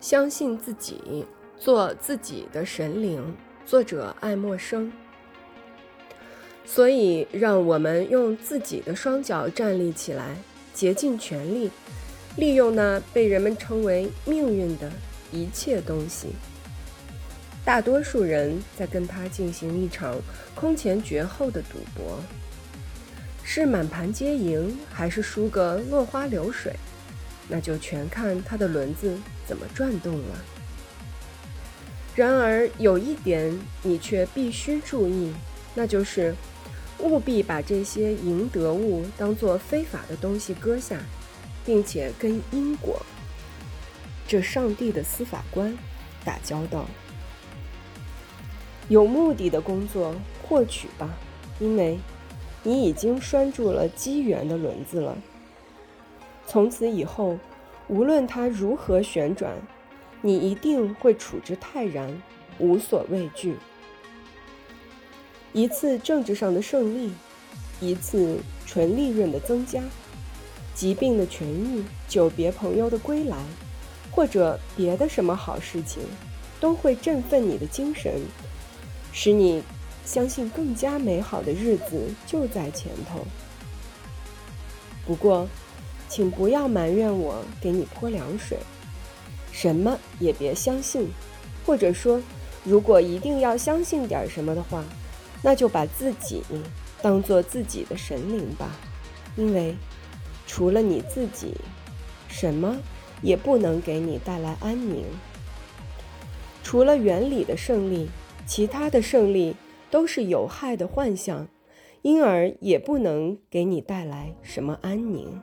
相信自己，做自己的神灵。作者爱默生。所以，让我们用自己的双脚站立起来，竭尽全力，利用那被人们称为命运的一切东西。大多数人在跟他进行一场空前绝后的赌博，是满盘皆赢，还是输个落花流水？那就全看他的轮子怎么转动了。然而有一点你却必须注意，那就是务必把这些赢得物当作非法的东西割下，并且跟因果——这上帝的司法官打交道。有目的的工作获取吧，因为你已经拴住了机缘的轮子了。从此以后，无论它如何旋转，你一定会处之泰然，无所畏惧。一次政治上的胜利，一次纯利润的增加，疾病的痊愈，久别朋友的归来，或者别的什么好事情，都会振奋你的精神，使你相信更加美好的日子就在前头。不过，请不要埋怨我给你泼凉水，什么也别相信，或者说，如果一定要相信点什么的话，那就把自己当做自己的神灵吧，因为除了你自己，什么也不能给你带来安宁。除了原理的胜利，其他的胜利都是有害的幻象，因而也不能给你带来什么安宁。